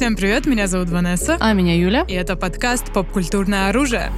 Всем привет, меня зовут Ванесса. А меня Юля. И это подкаст «Попкультурное оружие».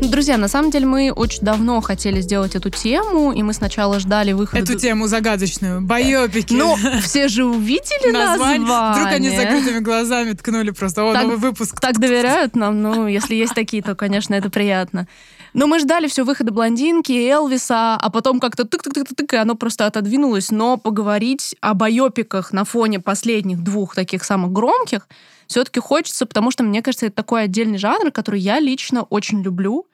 Друзья, на самом деле мы очень давно хотели сделать эту тему, и мы сначала ждали выхода... Эту тему загадочную. Байопики. Ну, все же увидели название. Вдруг они с закрытыми глазами ткнули просто. О, так, новый выпуск. Так доверяют нам. Ну, если есть такие, то, конечно, это приятно. Но мы ждали все выхода блондинки, Элвиса, а потом как-то тык-тык-тык-тык, и оно просто отодвинулось. Но поговорить о байопиках на фоне последних двух таких самых громких все-таки хочется, потому что, мне кажется, это такой отдельный жанр, который я лично очень люблю.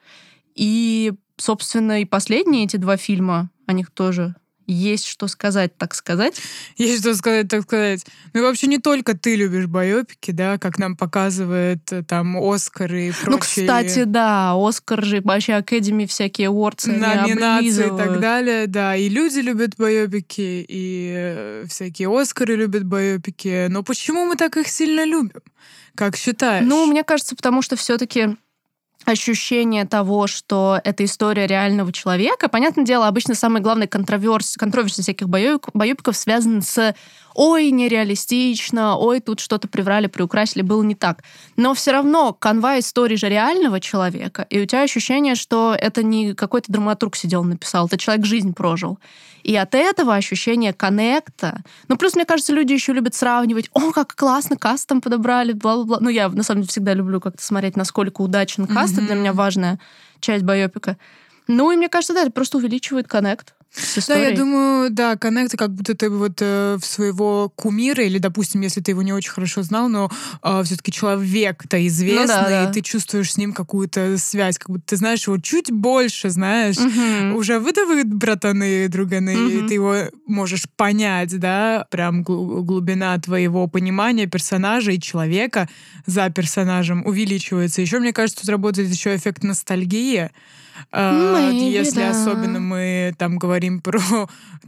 И, собственно, и последние эти два фильма, о них тоже есть что сказать, так сказать. Есть что сказать, так сказать. Ну и вообще не только ты любишь байопики, да, как нам показывает э, там Оскар и прочие... Ну, кстати, да, Оскар же, вообще Академи всякие аwards Номинации и так далее, да. И люди любят байопики, и э, всякие Оскары любят байопики. Но почему мы так их сильно любим? Как считаешь? Ну, мне кажется, потому что все-таки ощущение того, что это история реального человека. Понятное дело, обычно самый главный контроверс, контроверсия всяких боёбиков связан с ой, нереалистично, ой, тут что-то приврали, приукрасили, было не так. Но все равно канва истории же реального человека, и у тебя ощущение, что это не какой-то драматург сидел написал, это человек жизнь прожил. И от этого ощущения коннекта... Ну, плюс, мне кажется, люди еще любят сравнивать, о, как классно каст там подобрали, бла-бла-бла. Ну, я, на самом деле, всегда люблю как-то смотреть, насколько удачен каст, mm-hmm. это для меня важная часть байопика. Ну, и мне кажется, да, это просто увеличивает коннект да, я думаю, да, коннект, как будто ты вот э, в своего кумира, или, допустим, если ты его не очень хорошо знал, но э, все-таки человек-то известный, ну, да, да. и ты чувствуешь с ним какую-то связь, как будто ты знаешь его чуть больше, знаешь, угу. уже выдавы братаны, друганы, угу. и ты его можешь понять, да, прям глубина твоего понимания персонажа и человека за персонажем увеличивается. Еще, мне кажется, тут работает еще эффект ностальгии, Maybe, если да. особенно мы там говорим про,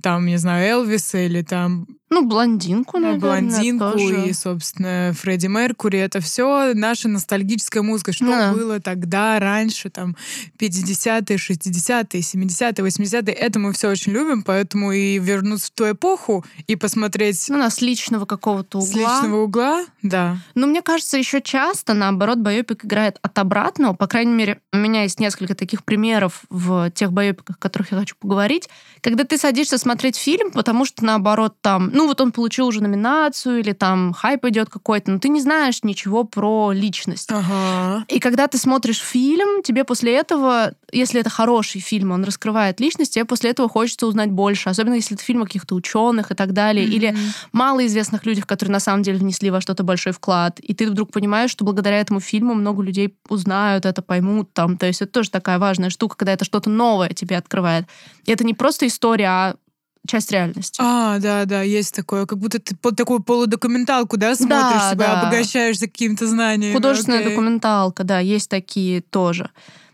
там, не знаю, Элвиса или там ну, блондинку, ну, наверное, блондинку тоже. и, собственно, Фредди Меркури. Это все наша ностальгическая музыка. Что да. было тогда, раньше, там, 50-е, 60-е, 70-е, 80-е. Это мы все очень любим, поэтому и вернуться в ту эпоху и посмотреть... Ну, с личного какого-то угла. С личного угла, да. Но мне кажется, еще часто, наоборот, байопик играет от обратного. По крайней мере, у меня есть несколько таких примеров в тех байопиках, о которых я хочу поговорить. Когда ты садишься смотреть фильм, потому что, наоборот, там ну вот он получил уже номинацию, или там хайп идет какой-то, но ты не знаешь ничего про личность. Ага. И когда ты смотришь фильм, тебе после этого, если это хороший фильм, он раскрывает личность, тебе после этого хочется узнать больше, особенно если это фильм о каких-то ученых и так далее, mm-hmm. или малоизвестных людях, которые на самом деле внесли во что-то большой вклад, и ты вдруг понимаешь, что благодаря этому фильму много людей узнают это, поймут там, то есть это тоже такая важная штука, когда это что-то новое тебе открывает. И это не просто история, а часть реальности. А, да, да, есть такое. Как будто ты под такую полудокументалку, да, смотришь да, себя, да. обогащаешься какими-то знаниями. Художественная Окей. документалка, да, есть такие тоже.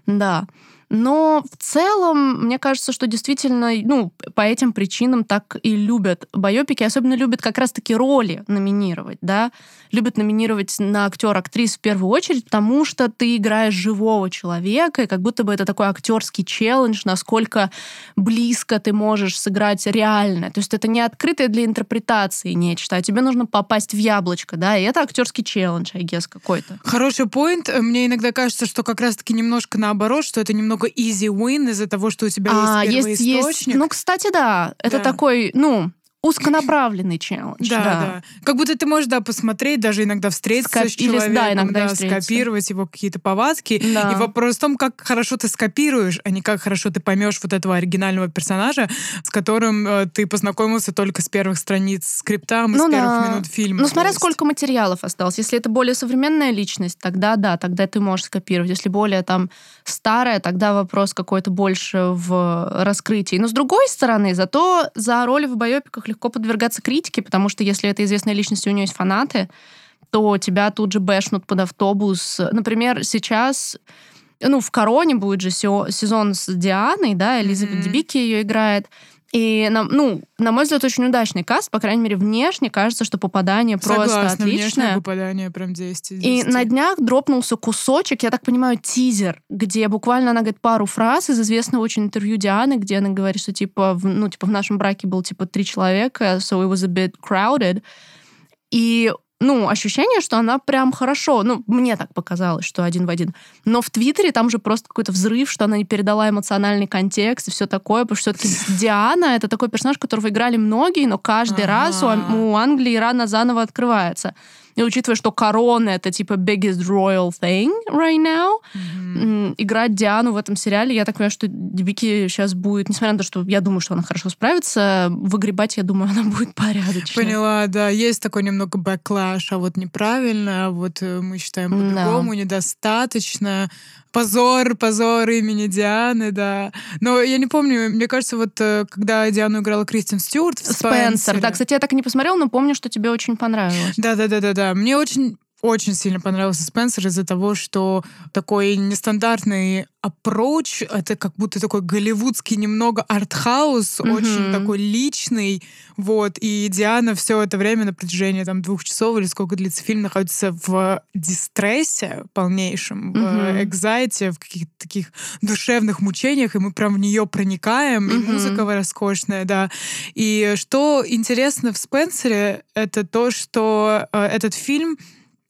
Да. Но в целом, мне кажется, что действительно, ну, по этим причинам так и любят байопики, особенно любят как раз-таки роли номинировать, да, любят номинировать на актер актрис в первую очередь, потому что ты играешь живого человека, и как будто бы это такой актерский челлендж, насколько близко ты можешь сыграть реально. То есть это не открытое для интерпретации нечто, а тебе нужно попасть в яблочко, да, и это актерский челлендж, I guess, какой-то. Хороший поинт. Мне иногда кажется, что как раз-таки немножко наоборот, что это немного немного easy win из-за того, что у тебя а, есть первый есть, источник. Есть. Ну, кстати, да. Это да. такой, ну, узконаправленный челлендж. Да, да, да. Как будто ты можешь, да, посмотреть, даже иногда встретиться Скоп... с человеком, да, иногда да, скопировать его какие-то повадки. Да. И вопрос в том, как хорошо ты скопируешь, а не как хорошо ты поймешь вот этого оригинального персонажа, с которым э, ты познакомился только с первых страниц скрипта, ну, с да. первых минут фильма. Ну, смотря сколько материалов осталось. Если это более современная личность, тогда да, тогда ты можешь скопировать. Если более там старая, тогда вопрос какой-то больше в раскрытии. Но с другой стороны, зато за роли в байопиках легко подвергаться критике, потому что если это известная личность, и у нее есть фанаты, то тебя тут же бэшнут под автобус. Например, сейчас ну, в «Короне» будет же сезон с Дианой, да, Элизабет mm-hmm. Дебики ее играет. И, на, ну, на мой взгляд, очень удачный каст. По крайней мере, внешне кажется, что попадание Согласна, просто отличное. попадание прям 10 из 10. И на днях дропнулся кусочек, я так понимаю, тизер, где буквально она говорит пару фраз из известного очень интервью Дианы, где она говорит, что типа, в, ну, типа в нашем браке был типа три человека, so it was a bit crowded. И ну, ощущение, что она прям хорошо, ну, мне так показалось, что один в один. Но в Твиттере там же просто какой-то взрыв, что она не передала эмоциональный контекст и все такое, потому что все-таки Диана — это такой персонаж, которого играли многие, но каждый раз у, у Англии рана заново открывается. И учитывая, что корона это типа biggest royal thing right now, mm-hmm. играть Диану в этом сериале, я так понимаю, что Вики сейчас будет, несмотря на то, что я думаю, что она хорошо справится, выгребать, я думаю, она будет порядочно. Поняла, да. Есть такой немного бэклаш, а вот неправильно, а вот э, мы считаем по-другому, no. недостаточно позор, позор имени Дианы, да. Но я не помню, мне кажется, вот э, когда Диану играла Кристин Стюарт в Спенсер. Да, кстати, я так и не посмотрела, но помню, что тебе очень понравилось. Да-да-да-да-да. Мне очень очень сильно понравился Спенсер из-за того, что такой нестандартный approach, это как будто такой голливудский немного артхаус, mm-hmm. очень такой личный, вот, и Диана все это время на протяжении там двух часов или сколько длится фильм находится в дистрессе полнейшем, mm-hmm. в экзайте, в каких-то таких душевных мучениях, и мы прям в нее проникаем, mm-hmm. и музыка роскошная, да. И что интересно в Спенсере, это то, что э, этот фильм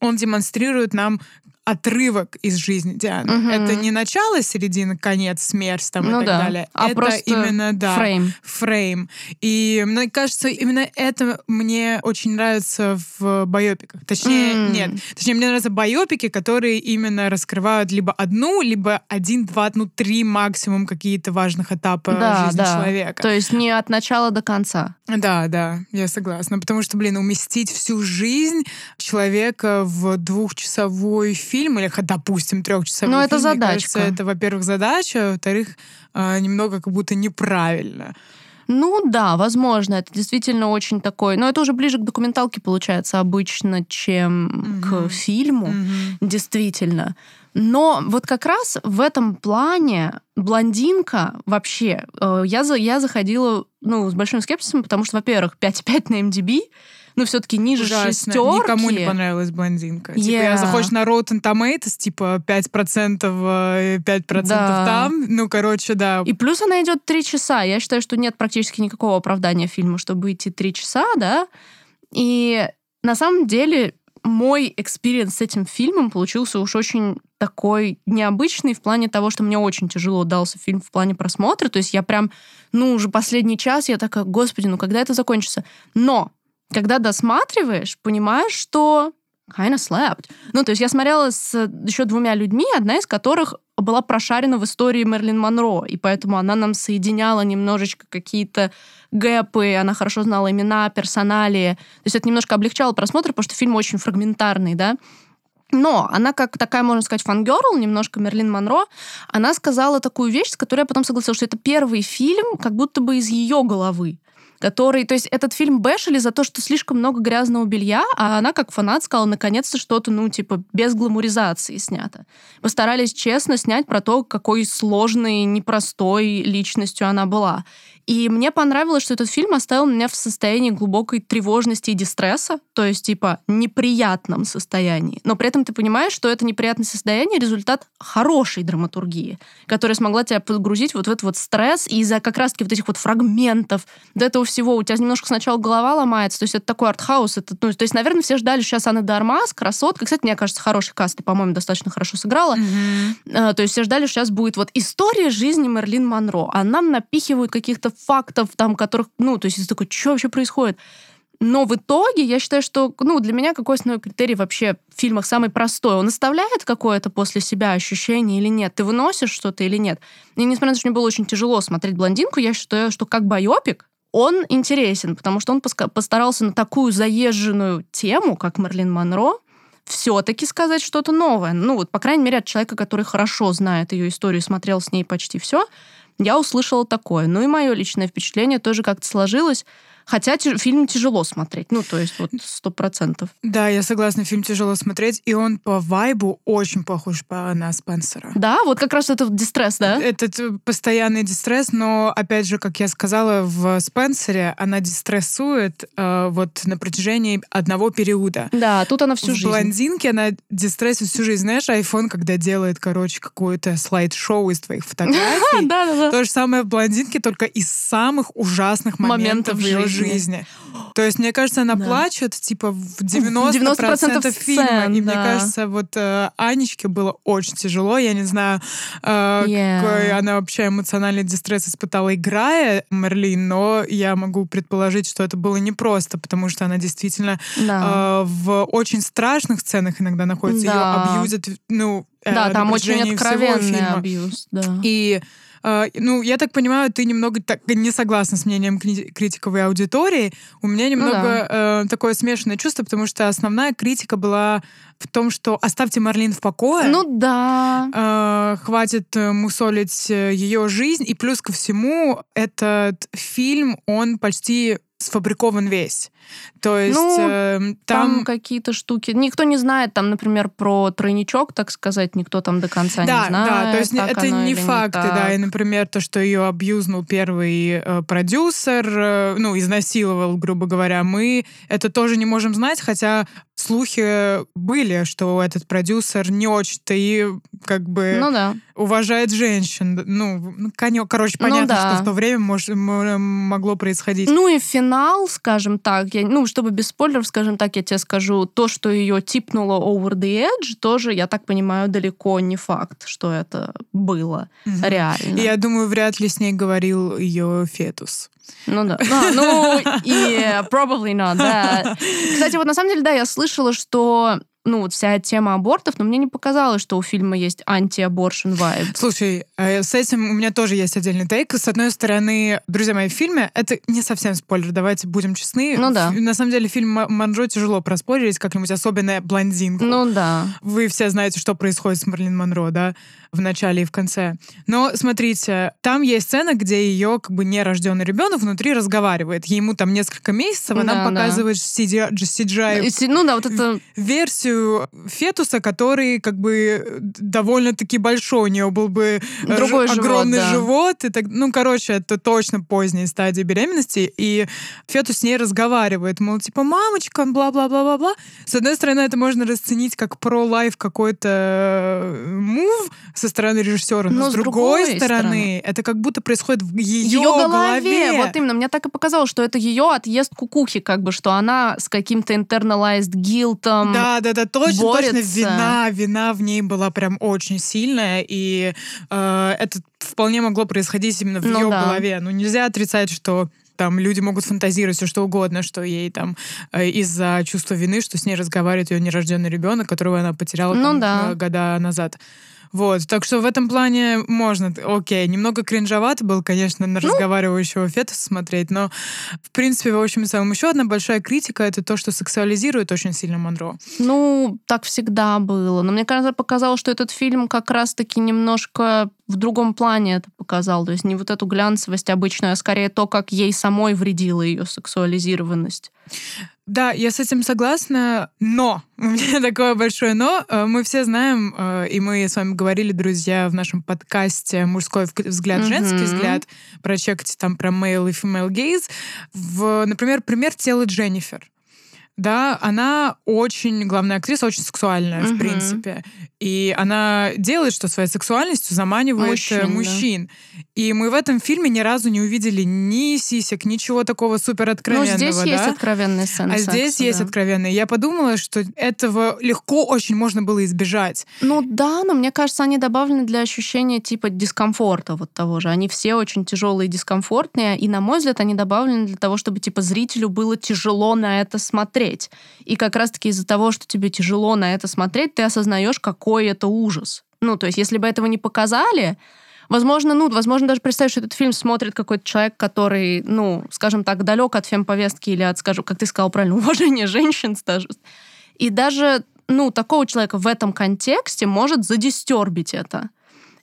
он демонстрирует нам отрывок из жизни Дианы. Угу. Это не начало, середина, конец, смерть там ну и так да. далее. А это просто именно да, фрейм. фрейм. И мне кажется, именно это мне очень нравится в байопиках. Точнее, mm. нет. Точнее, мне нравятся байопики, которые именно раскрывают либо одну, либо один, два, ну, три максимум какие-то важных этапа да, жизни да. человека. То есть не от начала до конца. Да, да, я согласна. Потому что, блин, уместить всю жизнь человека в двухчасовой фильм или, допустим, трехчасовой Но фильм, это задачка. Кажется, это, во-первых, задача, во-вторых, а, немного как будто неправильно. Ну да, возможно, это действительно очень такой, но это уже ближе к документалке получается обычно, чем mm-hmm. к фильму, mm-hmm. действительно. Но вот как раз в этом плане блондинка вообще, э, я, за, я заходила ну, с большим скепсисом, потому что, во-первых, 5,5 на MDB, ну, все-таки ниже Ужасно. шестерки. Никому не понравилась блондинка. Yeah. Типа, я заходишь на Rotten Tomatoes, типа, 5%, 5% э, да. там. Ну, короче, да. И плюс она идет три часа. Я считаю, что нет практически никакого оправдания фильму, чтобы идти три часа, да. И на самом деле мой experience с этим фильмом получился уж очень такой необычный в плане того, что мне очень тяжело дался фильм в плане просмотра. То есть я прям, ну, уже последний час, я такая, господи, ну когда это закончится? Но когда досматриваешь, понимаешь, что kind of slapped. Ну, то есть я смотрела с еще двумя людьми, одна из которых была прошарена в истории Мерлин Монро, и поэтому она нам соединяла немножечко какие-то гэпы, она хорошо знала имена, персоналии. То есть это немножко облегчало просмотр, потому что фильм очень фрагментарный, да. Но она как такая, можно сказать, фангерл, немножко Мерлин Монро, она сказала такую вещь, с которой я потом согласилась, что это первый фильм как будто бы из ее головы который... То есть этот фильм бэшили за то, что слишком много грязного белья, а она, как фанат, сказала, наконец-то что-то, ну, типа, без гламуризации снято. Постарались честно снять про то, какой сложной, непростой личностью она была. И мне понравилось, что этот фильм оставил меня в состоянии глубокой тревожности и дистресса, то есть, типа, неприятном состоянии. Но при этом ты понимаешь, что это неприятное состояние — результат хорошей драматургии, которая смогла тебя подгрузить вот в этот вот стресс, и из-за как раз-таки вот этих вот фрагментов, до этого всего у тебя немножко сначала голова ломается, то есть это такой артхаус, это, ну, то есть, наверное, все ждали сейчас Анны Дармас, красотка. Кстати, мне кажется, хороший каст, по-моему, достаточно хорошо сыграла. Mm-hmm. То есть все ждали, что сейчас будет вот история жизни Мерлин Монро, а нам напихивают каких-то фактов, там, которых, ну, то есть это такой, что вообще происходит? Но в итоге я считаю, что ну, для меня какой основной критерий вообще в фильмах самый простой? Он оставляет какое-то после себя ощущение или нет? Ты выносишь что-то или нет? И несмотря на то, что мне было очень тяжело смотреть «Блондинку», я считаю, что как байопик он интересен, потому что он постарался на такую заезженную тему, как Мерлин Монро, все-таки сказать что-то новое. Ну вот, по крайней мере, от человека, который хорошо знает ее историю, смотрел с ней почти все, я услышала такое. Ну и мое личное впечатление тоже как-то сложилось. Хотя фильм тяжело смотреть. Ну, то есть вот сто процентов. Да, я согласна, фильм тяжело смотреть, и он по вайбу очень похож по на Спенсера. Да, вот как раз этот дистресс, да? Этот э, постоянный дистресс, но, опять же, как я сказала, в Спенсере она дистрессует э, вот на протяжении одного периода. Да, тут она всю в жизнь. В блондинке она дистрессует всю жизнь. Знаешь, iPhone, когда делает, короче, какое-то слайд-шоу из твоих фотографий. Да, да, да. То же самое в блондинке, только из самых ужасных моментов в ее жизни. То есть, мне кажется, она да. плачет, типа, в 90%, 90 фильма. Сцен, и да. мне кажется, вот э, Анечке было очень тяжело. Я не знаю, э, yeah. какой она вообще эмоциональный дистресс испытала, играя Мерлин, но я могу предположить, что это было непросто, потому что она действительно да. э, в очень страшных сценах иногда находится. Да. Ее абьюзят, ну, э, да, там очень откровенный абьюз. Да. И ну, я так понимаю, ты немного так, не согласна с мнением критиковой аудитории. У меня немного ну, да. э, такое смешанное чувство, потому что основная критика была в том, что оставьте Марлин в покое. Ну да. Э, хватит мусолить э, ее жизнь. И плюс ко всему, этот фильм, он почти сфабрикован весь. То есть ну, э, там... там какие-то штуки. Никто не знает, там, например, про тройничок, так сказать, никто там до конца да, не знает. Да, то есть это не факты, не да. И, например, то, что ее абьюзнул первый э, продюсер, э, ну, изнасиловал, грубо говоря, мы это тоже не можем знать, хотя слухи были, что этот продюсер не очень-то и как бы ну, да. уважает женщин. Ну, ну короче, ну понятно, ну, да. что в то время мож, могло происходить. Ну и финал, скажем так, я, ну, чтобы без спойлеров, скажем так, я тебе скажу, то, что ее типнуло over the edge, тоже, я так понимаю, далеко не факт, что это было mm-hmm. реально. И я думаю, вряд ли с ней говорил ее фетус. Ну да. А, ну, и probably not, да. Кстати, вот на самом деле, да, я слышала, что ну, вот вся тема абортов, но мне не показалось, что у фильма есть анти-аборшн вайб. Слушай, э, с этим у меня тоже есть отдельный тейк. С одной стороны, друзья мои, в фильме это не совсем спойлер, давайте будем честны. Ну да. На самом деле фильм Манжо тяжело проспойлерить как-нибудь, особенно блондинку. Ну да. Вы все знаете, что происходит с Марлин Монро, да? в начале и в конце. Но смотрите, там есть сцена, где ее как бы нерожденный ребенок внутри разговаривает. Ему там несколько месяцев, она да, показывает да. CGI, ну да, вот это... версию фетуса, который как бы довольно-таки большой. У нее был бы э, Другой ж... огромный живот, да. живот. И так, ну, короче, это точно поздняя стадия беременности. И фетус с ней разговаривает. Мол, типа, мамочка, бла-бла-бла-бла-бла. С одной стороны, это можно расценить как про-лайф какой-то мув, со стороны режиссера, но, но с, другой, другой стороны, стороны, это как будто происходит в ее, ее голове. голове. Вот именно, мне так и показалось, что это ее отъезд кукухи, как бы, что она с каким-то internalized guiltом Да, да, да, точно, борется. точно, вина, вина в ней была прям очень сильная, и э, это вполне могло происходить именно в ну, ее да. голове. Ну, нельзя отрицать, что там люди могут фантазировать все что угодно, что ей там э, из-за чувства вины, что с ней разговаривает ее нерожденный ребенок, которого она потеряла ну, там, да. Э, года назад. Вот, так что в этом плане можно, окей, немного кринжовато был, конечно, на ну, разговаривающего фетуса смотреть, но, в принципе, в общем и целом, еще одна большая критика — это то, что сексуализирует очень сильно Монро. Ну, так всегда было. Но мне кажется, показалось, что этот фильм как раз-таки немножко в другом плане это показал. То есть не вот эту глянцевость обычную, а скорее то, как ей самой вредила ее сексуализированность. Да, я с этим согласна, но у меня такое большое но. Э, мы все знаем, э, и мы с вами говорили, друзья, в нашем подкасте «Мужской взгляд, женский mm-hmm. взгляд», прочекайте там про male и female gaze. В, например, пример тела Дженнифер да, она очень, главная актриса, очень сексуальная, угу. в принципе. И она делает, что своей сексуальностью заманивает э, мужчин. мужчин. Да. И мы в этом фильме ни разу не увидели ни сисек, ничего такого супер откровенного. Ну, здесь да? есть откровенные сцены. А здесь есть откровенные. Я подумала, что этого легко очень можно было избежать. Ну да, но мне кажется, они добавлены для ощущения типа дискомфорта вот того же. Они все очень тяжелые и дискомфортные. И, на мой взгляд, они добавлены для того, чтобы типа зрителю было тяжело на это смотреть смотреть. И как раз-таки из-за того, что тебе тяжело на это смотреть, ты осознаешь, какой это ужас. Ну, то есть, если бы этого не показали, Возможно, ну, возможно, даже представить, что этот фильм смотрит какой-то человек, который, ну, скажем так, далек от фемповестки или от, скажем, как ты сказал правильно, уважения женщин даже. И даже, ну, такого человека в этом контексте может задистербить это.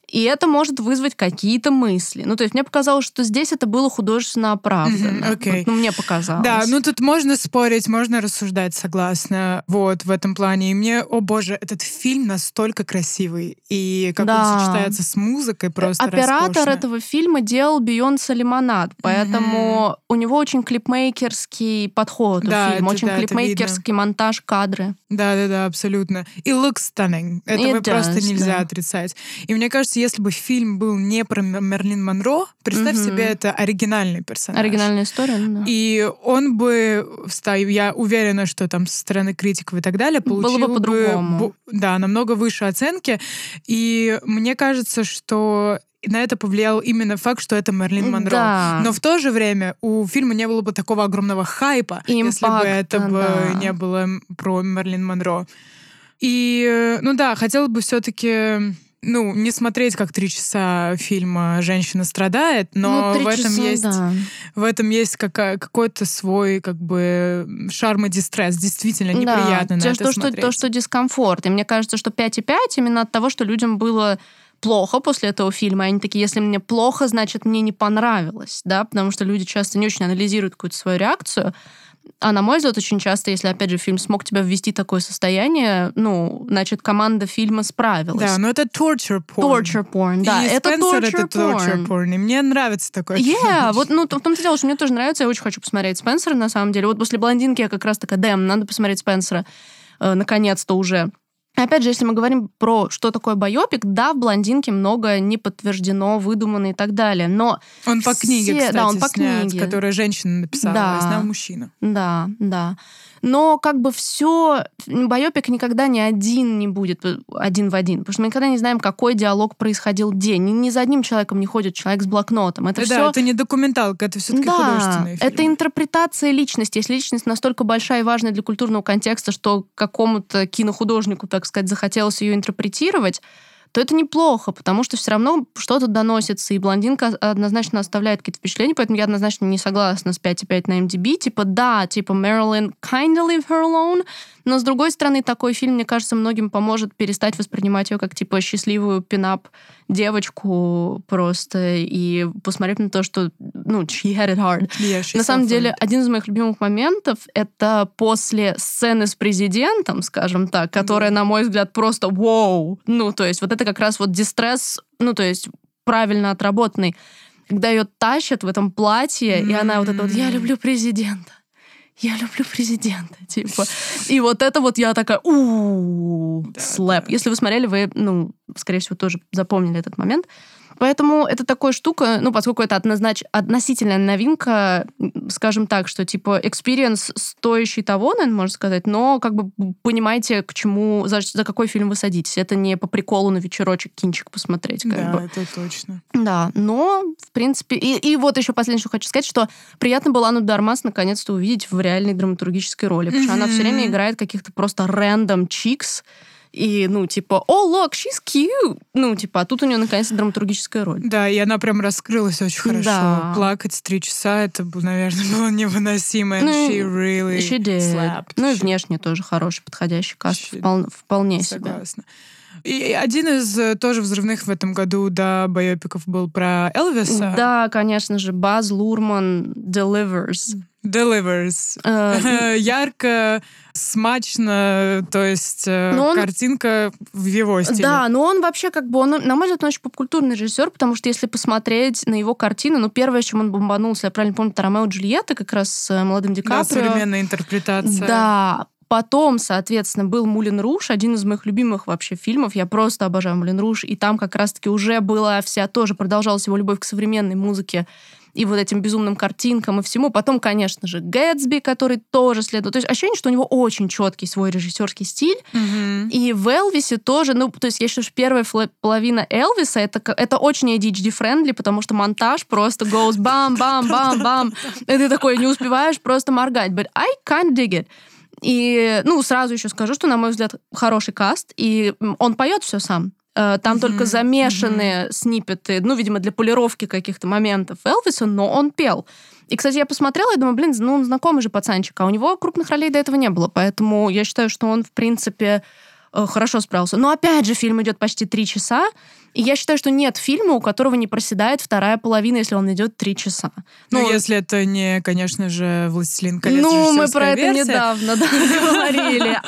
И это может вызвать какие-то мысли. Ну, то есть мне показалось, что здесь это было художественно оправдано. Mm-hmm, okay. вот, ну, мне показалось. Да, ну тут можно спорить, можно рассуждать, согласна. Вот, в этом плане. И мне, о боже, этот фильм настолько красивый. И как да. он сочетается с музыкой, просто Оператор роскошно. этого фильма делал Бейонсе Лимонад, поэтому mm-hmm. у него очень клипмейкерский подход да, у фильма, очень да, клипмейкерский монтаж, кадры. Да-да-да, абсолютно. И looks stunning. Этого It просто does, нельзя да. отрицать. И мне кажется, если бы фильм был не про Мерлин Монро, представь mm-hmm. себе, это оригинальный персонаж. Оригинальная история, да. И он бы, я уверена, что там со стороны критиков и так далее, получил Было бы по-другому. Да, намного выше оценки. И мне кажется, что на это повлиял именно факт, что это Мерлин Монро. Да. Но в то же время у фильма не было бы такого огромного хайпа, Импакт, если бы это да. бы не было про Мерлин Монро. И, ну да, хотела бы все-таки ну, не смотреть как три часа фильма «Женщина страдает», но ну, в этом часа, есть да. в этом есть какая, какой-то свой как бы шарм и дистресс. Действительно неприятно да, на то, это что, смотреть. То, что дискомфорт. И мне кажется, что 5,5 именно от того, что людям было плохо после этого фильма. Они такие, если мне плохо, значит, мне не понравилось, да, потому что люди часто не очень анализируют какую-то свою реакцию. А на мой взгляд, очень часто, если, опять же, фильм смог тебя ввести в такое состояние, ну, значит, команда фильма справилась. Да, но это torture porn. Torture porn, да. И это Спенсер torture, это torture porn. И мне нравится такое. Yeah, вот, ну, в том-то дело, что мне тоже нравится, я очень хочу посмотреть Спенсера, на самом деле. Вот после «Блондинки» я как раз такая, дэм, надо посмотреть Спенсера. Э, наконец-то уже. Опять же, если мы говорим про что такое байопик, да, в «Блондинке» много не подтверждено, выдумано и так далее, но... Он по книге, все... кстати, да, он по снят, книге. которую женщина написала, да. снял мужчина. Да, да. Но как бы все, байопик никогда не один не будет, один в один, потому что мы никогда не знаем, какой диалог происходил день. Ни, ни за одним человеком не ходит человек с блокнотом. Это да, все... это не документалка, это все-таки да, художественный фильм. это интерпретация личности. Если личность настолько большая и важная для культурного контекста, что какому-то кинохудожнику, так сказать, захотелось ее интерпретировать, то это неплохо, потому что все равно что-то доносится, и блондинка однозначно оставляет какие-то впечатления, поэтому я однозначно не согласна с 5,5 на MDB. Типа, да, типа, Мэрилин kinda leave her alone, но, с другой стороны, такой фильм, мне кажется, многим поможет перестать воспринимать ее как, типа, счастливую пинап девочку просто и посмотреть на то, что, ну, she had it hard. Yeah, на самом деле, один из моих любимых моментов — это после сцены с президентом, скажем так, которая, на мой взгляд, просто вау. Ну, то есть вот это как раз вот дистресс, ну, то есть правильно отработанный когда ее тащат в этом платье, mm-hmm. и она вот это вот «я люблю президента» я люблю президента, типа. И вот это вот я такая, у слэп. Если вы смотрели, вы, ну, скорее всего, тоже запомнили этот момент. Поэтому это такая штука, ну, поскольку это однознач... относительная новинка, скажем так, что, типа, experience стоящий того, наверное, можно сказать, но как бы понимаете, к чему, за, за какой фильм вы садитесь. Это не по приколу на вечерочек кинчик посмотреть. Как да, бы. это точно. Да, но, в принципе... И, и вот еще последнее, что хочу сказать, что приятно было Анну Дармас наконец-то увидеть в реальной драматургической роли, потому что она все время играет каких-то просто рандом чикс, и, ну, типа, о, look, she's cute. Ну, типа, а тут у нее наконец-то драматургическая роль. Да, и она прям раскрылась очень хорошо. Да. Плакать три часа, это, наверное, было невыносимо. And Ну, she really She did. slapped. Ну и внешне тоже хороший, подходящий каст. She- Вполне, вполне себе. Согласна. И один из э, тоже взрывных в этом году, да, байопиков был про Элвиса. Да, конечно же, Баз Лурман delivers. Delivers. Э, Ярко, смачно, то есть э, Но он- картинка в его стиле. Да, но он вообще как бы, он, на мой взгляд, он очень попкультурный режиссер, потому что если посмотреть на его картину, ну, первое, чем он бомбанулся, я правильно помню, это Ромео и Джульетта, как раз с молодым Ди Да, Каприо. современная интерпретация. Да, Потом, соответственно, был Мулин Руш, один из моих любимых вообще фильмов. Я просто обожаю Мулин Руш. И там как раз-таки уже была вся, тоже продолжалась его любовь к современной музыке и вот этим безумным картинкам и всему. Потом, конечно же, Гэтсби, который тоже следует. То есть ощущение, что у него очень четкий свой режиссерский стиль. Мгм. И в Элвисе тоже, ну, то есть я считаю, что первая половина Элвиса это, это очень ADHD-friendly, потому что монтаж просто goes бам-бам-бам-бам. И ты такой не успеваешь просто моргать. But I can dig it. И, ну, сразу еще скажу, что, на мой взгляд, хороший каст, и он поет все сам. Э, Там только Мгм, замешаны сниппеты, ну, видимо, для полировки каких-то моментов Элвиса, но он пел. И, кстати, я посмотрела и думаю, блин, ну, он знакомый же пацанчик, а у него крупных ролей до этого не было, поэтому я считаю, что он, в принципе, э, хорошо справился. Но опять же, фильм идет почти три часа, и я считаю, что нет фильма, у которого не проседает вторая половина, если он идет три часа. Ну, ну если это не, конечно же, «Властелин колец», Ну, мы про это версия. недавно да, говорили.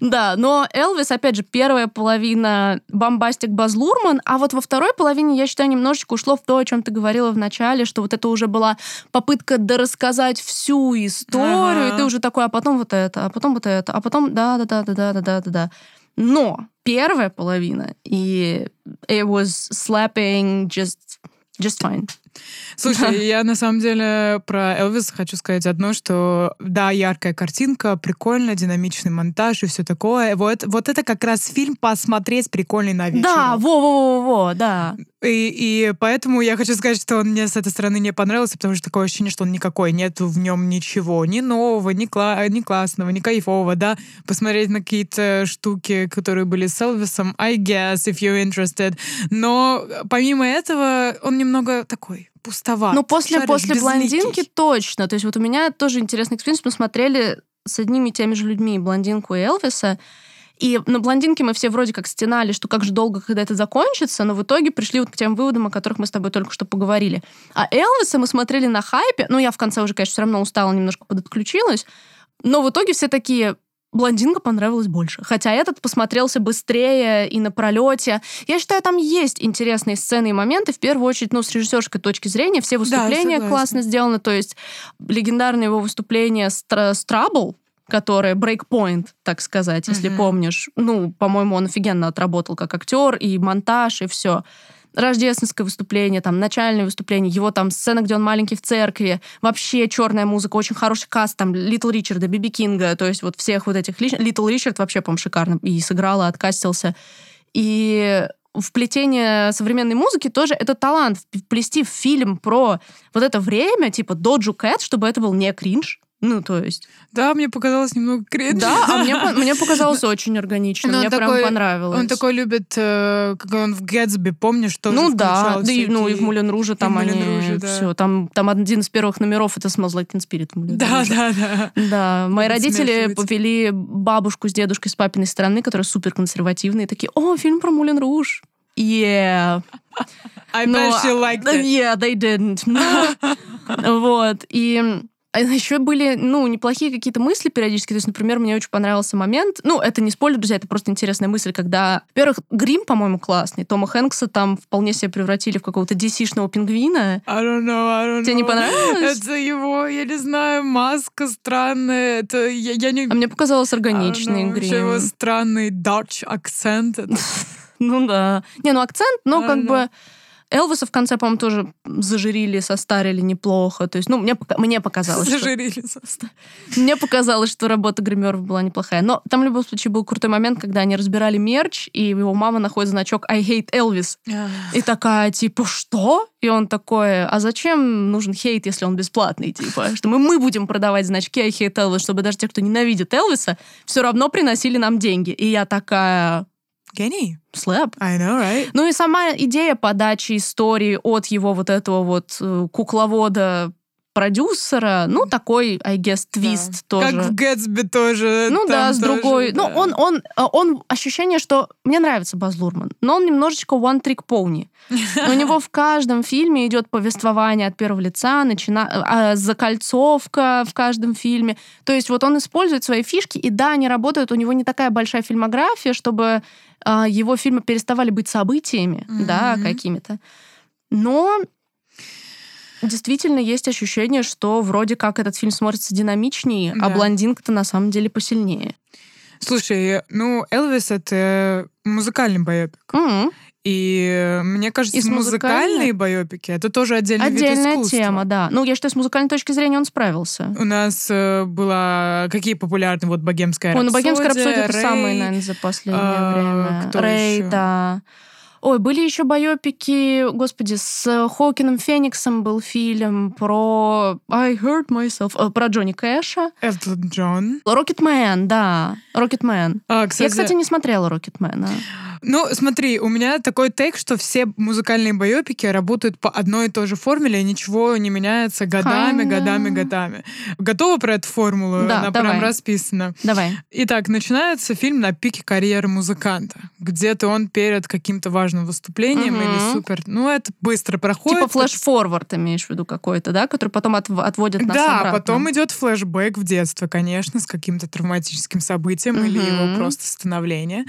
Да, но Элвис, опять же, первая половина бомбастик Баз Лурман, а вот во второй половине, я считаю, немножечко ушло в то, о чем ты говорила в начале, что вот это уже была попытка дорассказать всю историю, ага. и ты уже такой, а потом вот это, а потом вот это, а потом да-да-да-да-да-да-да-да. Но первая половина, и it was slapping just, just fine. Слушай, я на самом деле про Элвиса хочу сказать одно, что да, яркая картинка, прикольно, динамичный монтаж и все такое. Вот, вот это как раз фильм посмотреть прикольный на вечер. Да, во-во-во, да. И, и поэтому я хочу сказать, что он мне с этой стороны не понравился, потому что такое ощущение, что он никакой, нет в нем ничего, ни нового, ни, кла- ни классного, ни кайфового, да. Посмотреть на какие-то штуки, которые были с Элвисом, I guess, if you're interested. Но помимо этого, он немного такой пустоват. Ну, после, Шаришь, после блондинки точно. То есть вот у меня тоже интересный experience. Мы смотрели с одними и теми же людьми блондинку и Элвиса. И на блондинке мы все вроде как стенали, что как же долго, когда это закончится, но в итоге пришли вот к тем выводам, о которых мы с тобой только что поговорили. А Элвиса мы смотрели на хайпе, ну, я в конце уже, конечно, все равно устала, немножко подотключилась, но в итоге все такие, Блондинка понравилась больше. Хотя этот посмотрелся быстрее и на пролете. Я считаю, там есть интересные сцены и моменты. В первую очередь, ну, с режиссерской точки зрения, все выступления да, классно сделаны. То есть легендарное его выступление с, с Trouble, которое breakpoint, так сказать, mm-hmm. если помнишь. Ну, по-моему, он офигенно отработал как актер, и монтаж, и все рождественское выступление, там, начальное выступление, его там сцена, где он маленький в церкви, вообще черная музыка, очень хороший каст, там, Литл Ричарда, Биби Кинга, то есть вот всех вот этих... Литл Ричард вообще, по-моему, шикарно и сыграл, и откастился. И вплетение современной музыки тоже это талант. Вплести в фильм про вот это время, типа Доджу Кэт, чтобы это был не кринж, ну, то есть... Да, мне показалось немного кринж. Да, а мне, мне показалось очень органично. мне такой, прям понравилось. Он такой любит, э, как он в Гэтсби, помнишь, что Ну да, да и, ну и в Мулен Руже там они... Руже, да. Все, там, там один из первых номеров это Smells Like Teen Spirit. Да, да, да. Да, мои родители повели бабушку с дедушкой с папиной стороны, которые супер консервативные, такие, о, фильм про Мулен Руж. Yeah. I bet she liked it. Yeah, they didn't. вот, и а еще были, ну, неплохие какие-то мысли периодически. То есть, например, мне очень понравился момент. Ну, это не спойлер, друзья, это просто интересная мысль, когда, во-первых, грим, по-моему, классный. Тома Хэнкса там вполне себе превратили в какого-то DC-шного пингвина. I don't know, I don't Тебе know. не понравилось? Это его, я не знаю, маска странная. Это я, я не... А мне показалось органичный know, грим. его странный Dutch акцент. Ну да. Не, ну акцент, но как бы Элвиса в конце, по-моему, тоже зажирили, состарили неплохо. То есть, ну, мне, мне показалось, Зажирили, что... состарили. Мне показалось, что работа гримеров была неплохая. Но там в любом случае был крутой момент, когда они разбирали мерч, и его мама находит значок «I hate Elvis». И такая, типа, что? И он такой, а зачем нужен хейт, если он бесплатный? Типа, что мы, мы будем продавать значки «I hate Elvis», чтобы даже те, кто ненавидит Элвиса, все равно приносили нам деньги. И я такая, Гений. Слэп. I know, right? Ну и сама идея подачи истории от его вот этого вот э, кукловода продюсера, ну, такой, I guess, твист да. тоже. Как в Гэтсби тоже. Ну да, с тоже, другой. Да. Ну, он, он, а, он, ощущение, что мне нравится Баз Лурман, но он немножечко one-trick pony. У него в каждом фильме идет повествование от первого лица, начина... а, закольцовка в каждом фильме. То есть вот он использует свои фишки, и да, они работают, у него не такая большая фильмография, чтобы а, его фильмы переставали быть событиями, mm-hmm. да, какими-то. Но действительно есть ощущение, что вроде как этот фильм смотрится динамичнее, а да. а блондинка-то на самом деле посильнее. Слушай, ну, Элвис — это музыкальный боепик. Mm-hmm. И мне кажется, и музыкальные байопики это тоже отдельный Отдельная вид тема, да. Ну, я считаю, с музыкальной точки зрения он справился. У нас э, была... Какие популярны? Вот «Богемская рапсодия», Ой, ну «Богемская рапсодия» — это самый, наверное, за последнее а, время. Кто Рэй, еще? да. Ой, были еще байопики, господи, с Хоукином Фениксом был фильм про I Hurt Myself, э, про Джонни Кэша. Элтон Джон. Рокетмен, да. Рокетмен. А, кстати... Я, кстати, не смотрела Рокетмена. Ну, смотри, у меня такой тейк, что все музыкальные байопики работают по одной и той же формуле, и ничего не меняется годами, Хайна. годами, годами. Готова про эту формулу? Да, Она давай. прям расписана. Давай. Итак, начинается фильм на пике карьеры музыканта. Где-то он перед каким-то важным выступлением угу. или супер... Ну, это быстро проходит. Типа флеш-форвард имеешь в виду какой-то, да? Который потом от, отводит нас Да, обратно. потом идет флешбэк в детство, конечно, с каким-то травматическим событием угу. или его просто становление.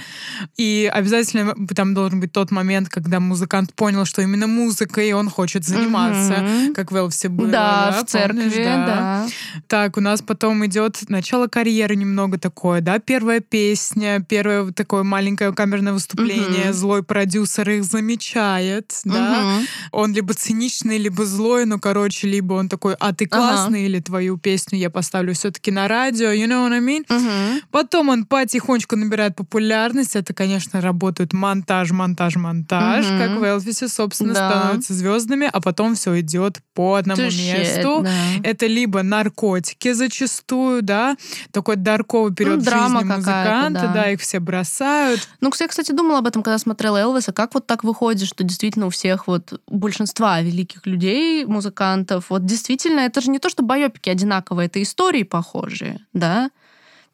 И обязательно обязательно там должен быть тот момент, когда музыкант понял, что именно музыкой и он хочет заниматься, mm-hmm. как в Элвисе было. Да, да в церкви, помнишь, да. да. Так, у нас потом идет начало карьеры немного такое, да, первая песня, первое такое маленькое камерное выступление, mm-hmm. злой продюсер их замечает, mm-hmm. да, он либо циничный, либо злой, ну, короче, либо он такой, а ты классный, uh-huh. или твою песню я поставлю все-таки на радио, you know what I mean? Mm-hmm. Потом он потихонечку набирает популярность, это, конечно, работает монтаж, монтаж, монтаж, mm-hmm. как в Элвисе, собственно, да. становятся звездными, а потом все идет по одному To месту. Да. Это либо наркотики зачастую, да, такой дарковый период ну, драма жизни музыканта, да. да, их все бросают. Ну, я, кстати, думала об этом, когда смотрела Элвиса, как вот так выходит, что действительно у всех вот большинства великих людей, музыкантов, вот действительно, это же не то, что байопики одинаковые, это истории похожие, да?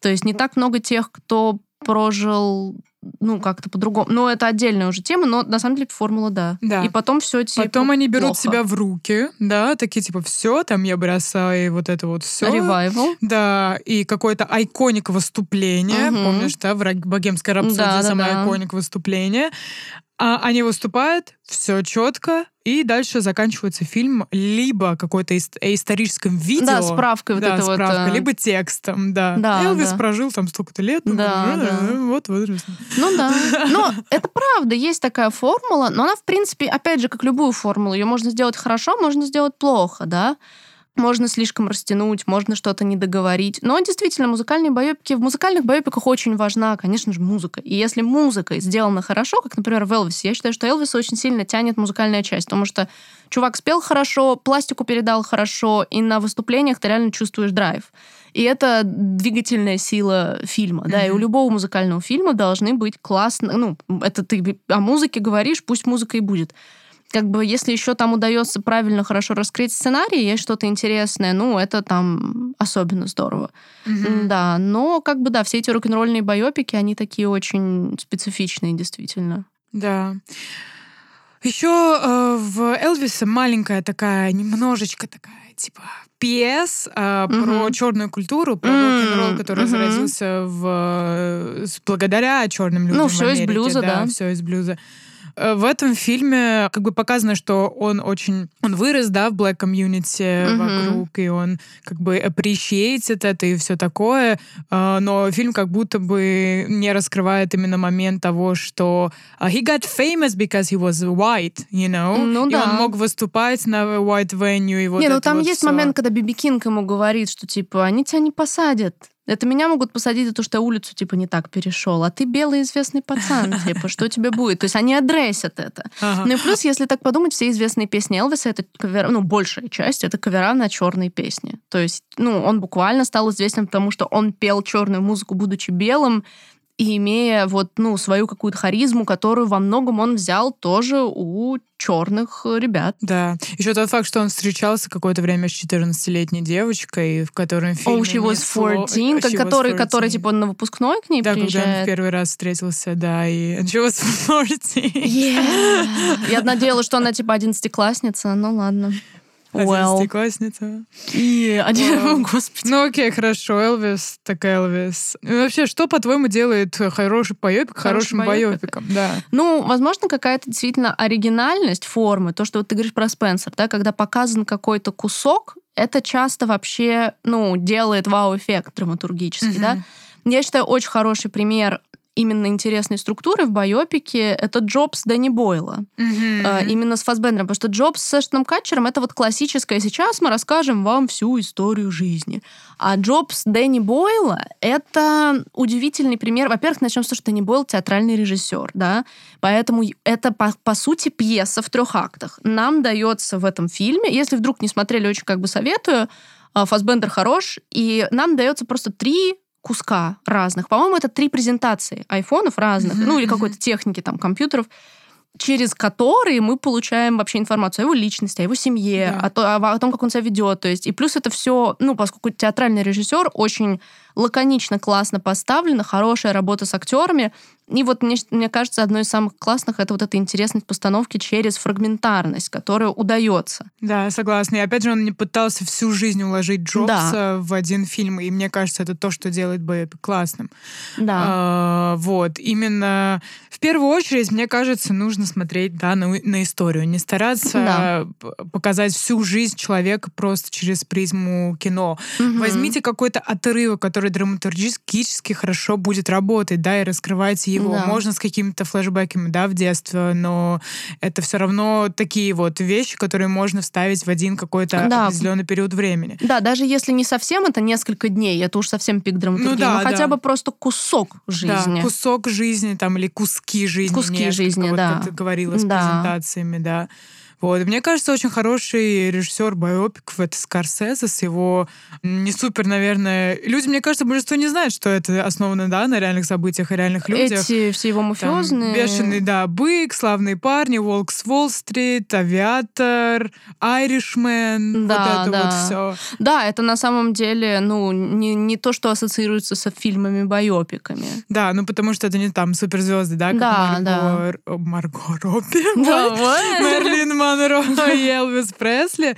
То есть не так много тех, кто прожил ну, как-то по-другому. Но это отдельная уже тема, но на самом деле формула, да. Да. И потом все типа Потом они берут плохо. себя в руки, да, такие типа все, там я бросаю вот это вот все. Ревайвал. Да, и какое-то айконик выступление, Мгм. помнишь, да, в «Ра- богемской рапсодии Да, да, самое да. айконик выступление. А они выступают, все четко, и дальше заканчивается фильм либо какой-то ис- историческим видео. Да, справкой вот да, это вот, справка, э, либо текстом, да. Да, Элвис да. прожил там столько-то лет. ну, Да, э, да. Вот возраст. Ну да. Но это правда, есть такая формула, но она, в принципе, опять же, как любую формулу, ее можно сделать хорошо, можно сделать плохо, да. Можно слишком растянуть, можно что-то не договорить. Но действительно, музыкальные байопики, в музыкальных байопиках очень важна, конечно же, музыка. И если музыка сделана хорошо, как, например, в Элвисе, я считаю, что Элвиса очень сильно тянет музыкальная часть, потому что чувак спел хорошо, пластику передал хорошо, и на выступлениях ты реально чувствуешь драйв. И это двигательная сила фильма, да, и у любого музыкального фильма должны быть классно, ну, это ты о музыке говоришь, пусть музыка и будет. Как бы, если еще там удается правильно, хорошо раскрыть сценарий, есть что-то интересное, ну, это там особенно здорово. Мгм. Да, но как бы, да, все эти рок-н-ролльные байопики, они такие очень специфичные, действительно. Да. Еще э, в Элвисе маленькая такая, немножечко такая, типа, пьес э, про Мгм. черную культуру, про М, рок-н-ролл, который мгм. зародился в, благодаря черным людям. Ну, в всё из Америке, блюза, да. Все из блюза. Э, В этом фильме как бы показано, что он очень... Он вырос, да, в black комьюнити Мгм. вокруг, и он как бы appreciated это и все такое, э, но фильм как будто бы не раскрывает именно момент того, что uh, he got famous because he was white, you know? Ну и да. он мог выступать на white venue, и вот не, ну там вот есть всё. момент, когда Биби Кинг ему говорит, что типа они тебя не посадят. Это меня могут посадить за то, что я улицу типа не так перешел, а ты белый известный пацан, типа, что тебе будет? То есть они адресят это. Ага. Ну и плюс, если так подумать, все известные песни Элвиса, это кавера, ну, большая часть, это кавера на черные песни. То есть, ну, он буквально стал известен, потому что он пел черную музыку, будучи белым, и имея вот, ну, свою какую-то харизму, которую во многом он взял тоже у черных ребят. Да. Еще тот факт, что он встречался какое-то время с 14-летней девочкой, в котором фильме Oh, she was несло- 14, как- She который, который, 14. типа, на выпускной к ней Да, когда он в приезжает. первый раз встретился, да, и she was 14. Yeah. Я надеялась, что она, типа, одиннадцатиклассница, ну ладно. Well. Одиннадцатиклассница. И один, Вау. господи. Ну окей, хорошо, Элвис, так Элвис. Ну, Вообще, что, по-твоему, делает хороший Хороший хорошим байопиком? Да. Ну, возможно, какая-то действительно оригинальность формы, то, что вот ты говоришь про Спенсер, да, когда показан какой-то кусок, это часто вообще, ну, делает вау-эффект драматургический, да. Я считаю, очень хороший пример именно интересной структуры в байопике, это Джобс Дэнни Бойла. Mm-hmm. Именно с Фасбендером. Потому что Джобс с Эштоном Катчером это вот классическое. Сейчас мы расскажем вам всю историю жизни. А Джобс Дэнни Бойла — это удивительный пример. Во-первых, начнем с того, что Дэнни Бойл — театральный режиссер, да, поэтому это, по, по сути, пьеса в трех актах. Нам дается в этом фильме, если вдруг не смотрели, очень как бы советую, а, Фасбендер хорош, и нам дается просто три куска разных. По-моему, это три презентации айфонов разных, mm-hmm. ну или какой-то техники, там, компьютеров, через которые мы получаем вообще информацию о его личности, о его семье, да. о, то, о, о том, как он себя ведет. То есть, и плюс это все, ну, поскольку театральный режиссер очень лаконично, классно поставлено, хорошая работа с актерами, и вот мне, мне кажется, одной из самых классных это вот эта интересность постановки через фрагментарность, которая удается. Да, согласна. И опять же, он не пытался всю жизнь уложить Джобса да. в один фильм, и мне кажется, это то, что делает Бэйби классным. Да. А, вот. Именно в первую очередь, мне кажется, нужно смотреть да, на, на историю, не стараться да. показать всю жизнь человека просто через призму кино. Угу. Возьмите какой-то отрывок, который драматургически хорошо будет работать, да, и раскрывать его. Да. Можно с какими-то флешбеками, да, в детство, но это все равно такие вот вещи, которые можно вставить в один какой-то да. определенный период времени. Да, даже если не совсем это несколько дней, это уж совсем пик драматургии, ну, да, но да. хотя бы просто кусок жизни. Да, кусок жизни там или куски жизни. Куски жизни, да. Как ты говорила с да. презентациями, да. Вот. Мне кажется, очень хороший режиссер байопиков — это Скорсезе с его не супер, наверное... Люди, мне кажется, большинство не знают, что это основано, да, на реальных событиях и реальных людях. Эти все его мафиозные... Там, Бешеный, да, Бык, Славные парни, Волк с Уолл-стрит, Авиатор, Айришмен, да, вот это да. вот все. Да, это на самом деле, ну, не, не то, что ассоциируется со фильмами-байопиками. Да, ну потому что это не там суперзвезды, да, как да, Марго, да. Марго Робби, да, Мерлин Монро и Элвис Пресли.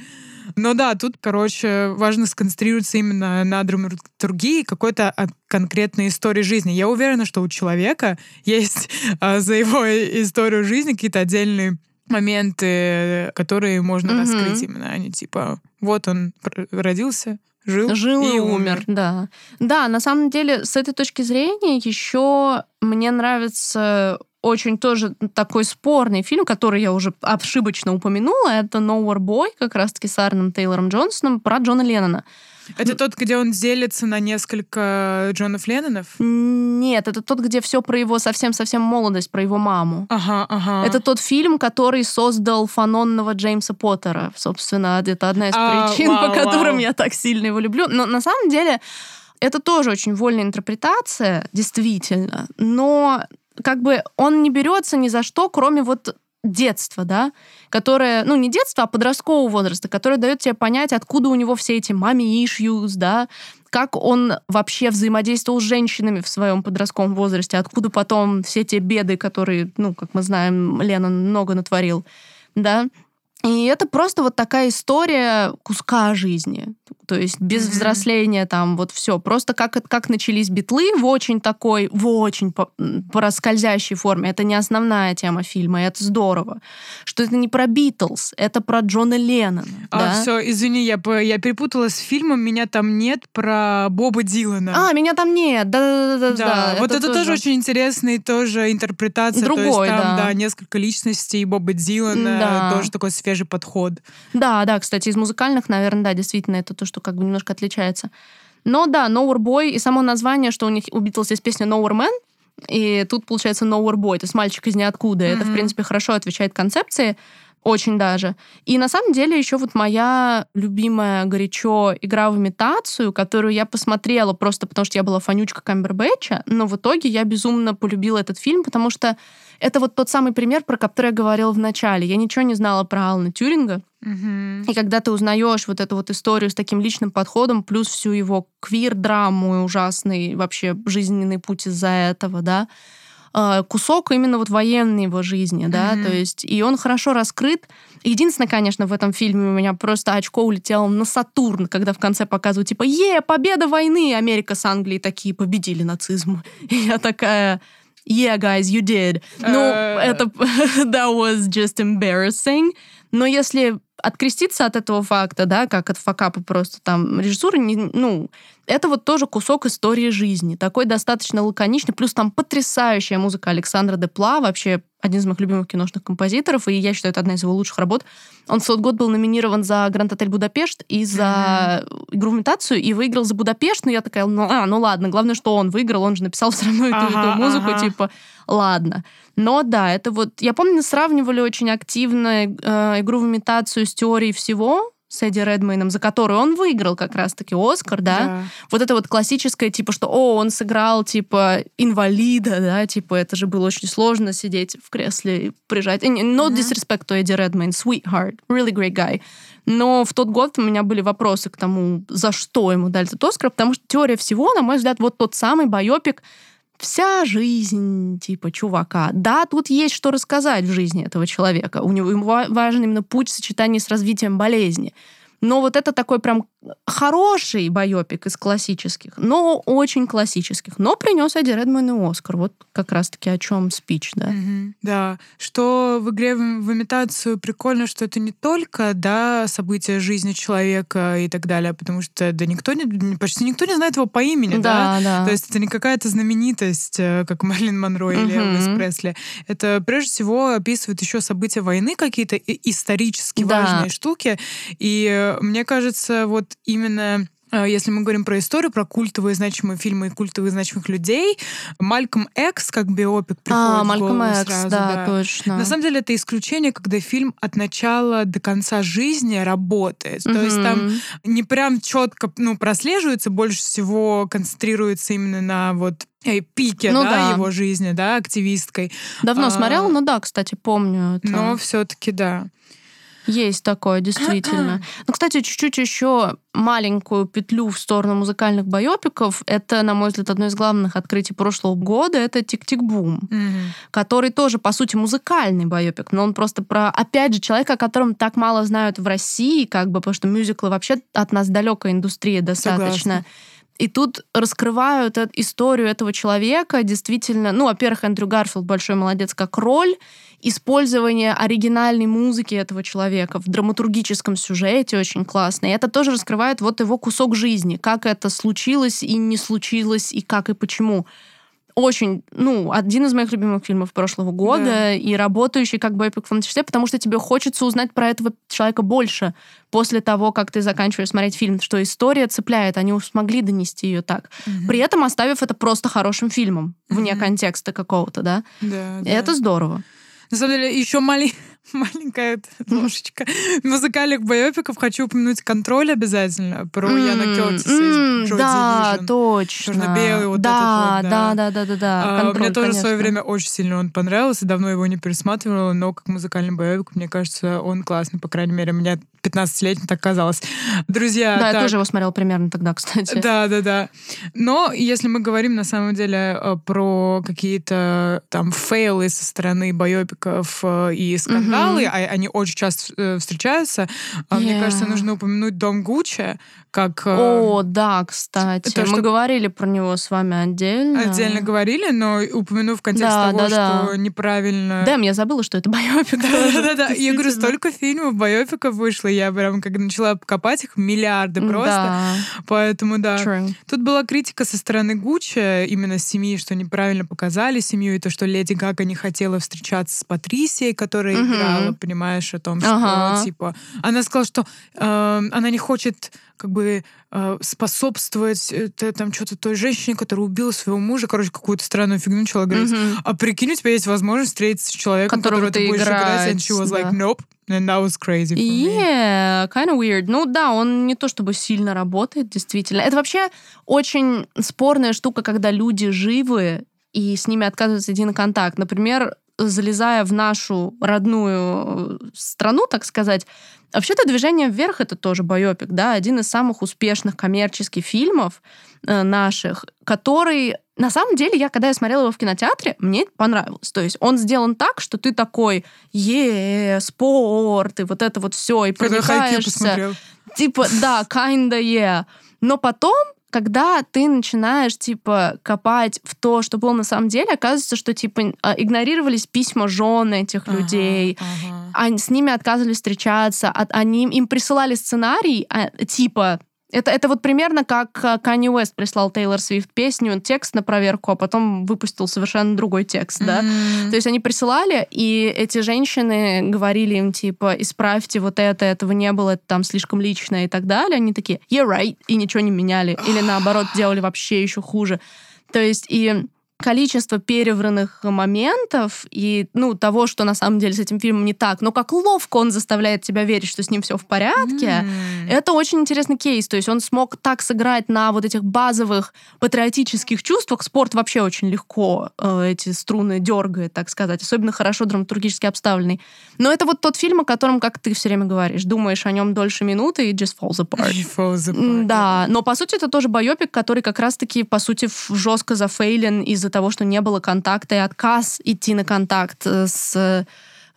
Но да, тут, короче, важно сконцентрироваться именно на драматургии какой-то конкретной истории жизни. Я уверена, что у человека есть а, за его историю жизни какие-то отдельные моменты, которые можно mm-hmm. раскрыть именно. Они типа, вот он родился, жил, жил и, умер. Да. да, на самом деле, с этой точки зрения еще мне нравится очень тоже такой спорный фильм, который я уже ошибочно упомянула. Это Nowhere Boy, как раз-таки с Арном Тейлором Джонсоном, про Джона Леннона. Это тот, где он делится на несколько Джонов Леннонов? Нет, это тот, где все про его совсем-совсем молодость, про его маму. Ага, ага. Это тот фильм, который создал фанонного Джеймса Поттера. Собственно, это одна из а, причин, вау, по которым вау. я так сильно его люблю. Но на самом деле это тоже очень вольная интерпретация, действительно. Но как бы он не берется ни за что, кроме вот детства, да, которое, ну, не детство, а подросткового возраста, которое дает тебе понять, откуда у него все эти мами issues, да, как он вообще взаимодействовал с женщинами в своем подростковом возрасте, откуда потом все те беды, которые, ну, как мы знаем, Лена много натворил, да. И это просто вот такая история куска жизни то есть без mm-hmm. взросления там вот все. Просто как, как начались битлы в очень такой, в очень по, по раскользящей форме. Это не основная тема фильма, и это здорово. Что это не про Битлз, это про Джона Леннона. А, да? все, извини, я, я перепутала с фильмом «Меня там нет» про Боба Дилана. А, «Меня там нет», да-да-да. Да, вот это, это тоже... очень интересная тоже интерпретация. Другой, то есть там, да. да, несколько личностей Боба Дилана, да. тоже такой свежий подход. Да, да, кстати, из музыкальных, наверное, да, действительно, это то, что как бы немножко отличается. Но да, Nowhere Boy и само название, что у них у Beatles есть песня Nowhere Man, и тут получается Nowhere Boy, то есть мальчик из ниоткуда. Mm-hmm. Это, в принципе, хорошо отвечает концепции, очень даже. И на самом деле еще вот моя любимая горячо игра в имитацию, которую я посмотрела просто потому, что я была фанючка Камбербэтча, но в итоге я безумно полюбила этот фильм, потому что это вот тот самый пример, про который я говорила в начале. Я ничего не знала про Алана Тюринга. Угу. И когда ты узнаешь вот эту вот историю с таким личным подходом, плюс всю его квир-драму и ужасный вообще жизненный путь из-за этого, да, а, кусок именно вот военной его жизни, да, mm-hmm. то есть и он хорошо раскрыт. Единственное, конечно, в этом фильме у меня просто очко улетело на Сатурн, когда в конце показывают типа «Е, победа войны!» Америка с Англией такие победили нацизм. И я такая yeah, guys, you did. Uh. No, that was just embarrassing. Но если откреститься от этого факта, да, как от факапа просто там режиссура, не, ну, это вот тоже кусок истории жизни, такой достаточно лаконичный, плюс там потрясающая музыка Александра Депла, вообще один из моих любимых киношных композиторов, и я считаю, это одна из его лучших работ. Он в тот год был номинирован за Гранд Отель Будапешт и за mm-hmm. игру в имитацию, и выиграл за Будапешт, но я такая, ну, а, ну ладно, главное, что он выиграл, он же написал все равно эту, ага, эту музыку, ага. типа, ладно. Но да, это вот, я помню, сравнивали очень активно э, игру в имитацию с теорией всего, с Эдди Редмейном, за которую он выиграл как раз-таки Оскар, да? да. Вот это вот классическое, типа, что, о, он сыграл, типа, инвалида, да, типа, это же было очень сложно сидеть в кресле и прижать. No disrespect to Эдди Редмейн, sweetheart, really great guy. Но в тот год у меня были вопросы к тому, за что ему дали этот Оскар, потому что теория всего, на мой взгляд, вот тот самый байопик, вся жизнь типа чувака. Да, тут есть что рассказать в жизни этого человека. У него важен именно путь сочетания с развитием болезни. Но вот это такой прям хороший байопик из классических, но очень классических. Но принес Эдди Редман и Оскар. Вот как раз-таки о чем спич, да. Mm-hmm. Да. Что в игре в имитацию прикольно, что это не только, да, события жизни человека и так далее, потому что, да, никто не, почти никто не знает его по имени, да, да? да. То есть это не какая-то знаменитость, э, как Марлин Монро mm-hmm. или Элвис Пресли. Это прежде всего описывает еще события войны какие-то исторически да. важные штуки. И э, мне кажется, вот именно э, если мы говорим про историю, про культовые значимые фильмы и культовые значимых людей, Мальком Экс, как биопик, а, приходит а, в Мальком Экс, сразу. Да, да, точно. На самом деле это исключение, когда фильм от начала до конца жизни работает. Mm-hmm. То есть там не прям четко ну, прослеживается, больше всего концентрируется именно на вот э, пике ну, да, да. его жизни, да, активисткой. Давно а, смотрела, но да, кстати, помню. Это. Но все-таки да. Есть такое, действительно. Ну, кстати, чуть-чуть еще маленькую петлю в сторону музыкальных байопиков. Это, на мой взгляд, одно из главных открытий прошлого года. Это «Тик-тик-бум», mm-hmm. который тоже, по сути, музыкальный байопик. Но он просто про, опять же, человека, о котором так мало знают в России, как бы, потому что мюзиклы вообще от нас далекая индустрия достаточно. Согласна. И тут раскрывают историю этого человека. Действительно, ну, во-первых, Эндрю Гарфилд большой молодец как роль, использование оригинальной музыки этого человека в драматургическом сюжете очень классно. И это тоже раскрывает вот его кусок жизни, как это случилось и не случилось, и как и почему очень, ну, один из моих любимых фильмов прошлого года да. и работающий как бы эпик числе, потому что тебе хочется узнать про этого человека больше после того, как ты заканчиваешь смотреть фильм, что история цепляет, они смогли донести ее так, угу. при этом оставив это просто хорошим фильмом вне угу. контекста какого-то, да? Да. И да. это здорово. На самом деле, еще маленький маленькая ложечка музыкальных боепиков. Хочу упомянуть «Контроль» обязательно про mm, Яна Кертиса mm, из Joy Да, Division. точно. Черно-белый вот да, этот вот. Да, да, да, да, да. А, Контроль, мне тоже конечно. в свое время очень сильно он понравился. Давно его не пересматривала, но как музыкальный боевик, мне кажется, он классный. По крайней мере, мне 15-летний так казалось. Друзья... Да, так... я тоже его смотрела примерно тогда, кстати. Да, да, да. Но если мы говорим на самом деле э, про какие-то там фейлы со стороны байопиков э, и скандалы, mm-hmm. они очень часто э, встречаются, yeah. мне кажется, нужно упомянуть «Дом Гуччи», как... О, да, кстати. То, Мы что... говорили про него с вами отдельно. Отдельно говорили, но упомяну в контексте да, того, да, что да. неправильно... Damn, я забыла, что это байопик. Да-да-да. Я говорю, столько фильмов байопиков вышло. Я прям как начала копать их, миллиарды просто. Поэтому, да. Тут была критика со стороны Гуччи, именно семьи, что неправильно показали семью, и то, что Леди Гага не хотела встречаться с Патрисией, которая играла, понимаешь, о том, что, типа... Она сказала, что э, она не хочет как бы э, способствовать это, там что-то той женщине, которая убила своего мужа, короче, какую-то странную фигню начала говорить. Mm-hmm. А прикинь, у тебя есть возможность встретиться с человеком, которого, ты будешь играть. And she was да. like, nope. And that was crazy for yeah, me. kind of weird. Ну да, он не то чтобы сильно работает, действительно. Это вообще очень спорная штука, когда люди живы, и с ними отказывается идти на контакт. Например, залезая в нашу родную страну, так сказать, Вообще-то «Движение вверх» — это тоже байопик, да, один из самых успешных коммерческих фильмов э, наших, который, на самом деле, я, когда я смотрела его в кинотеатре, мне понравилось. То есть он сделан так, что ты такой, е спорт, и вот это вот все, и проникаешься. Типа, да, kinda yeah. Но потом когда ты начинаешь, типа, копать в то, что было на самом деле, оказывается, что, типа, а, игнорировались письма жен этих ага, людей. Ага Они, с ними отказывались встречаться, от, они, им присылали сценарий, а, типа это, это вот примерно как Канни Уэст прислал Тейлор Свифт песню, текст на проверку, а потом выпустил совершенно другой текст, да. Mm-hmm. То есть они присылали, и эти женщины говорили им, типа, исправьте вот это, этого не было, это там слишком личное и так далее. Они такие, yeah, right, и ничего не меняли. Или наоборот, делали вообще еще хуже. То есть и количество перевранных моментов и, ну, того, что на самом деле с этим фильмом не так, но как ловко он заставляет тебя верить, что с ним все в порядке, mm. это очень интересный кейс. То есть он смог так сыграть на вот этих базовых патриотических чувствах. Спорт вообще очень легко э, эти струны дергает, так сказать, особенно хорошо драматургически обставленный. Но это вот тот фильм, о котором, как ты все время говоришь, думаешь о нем дольше минуты и just falls apart. falls apart. Да, но по сути это тоже байопик, который как раз-таки, по сути, жестко зафейлен из-за из-за того, что не было контакта и отказ идти на контакт э, с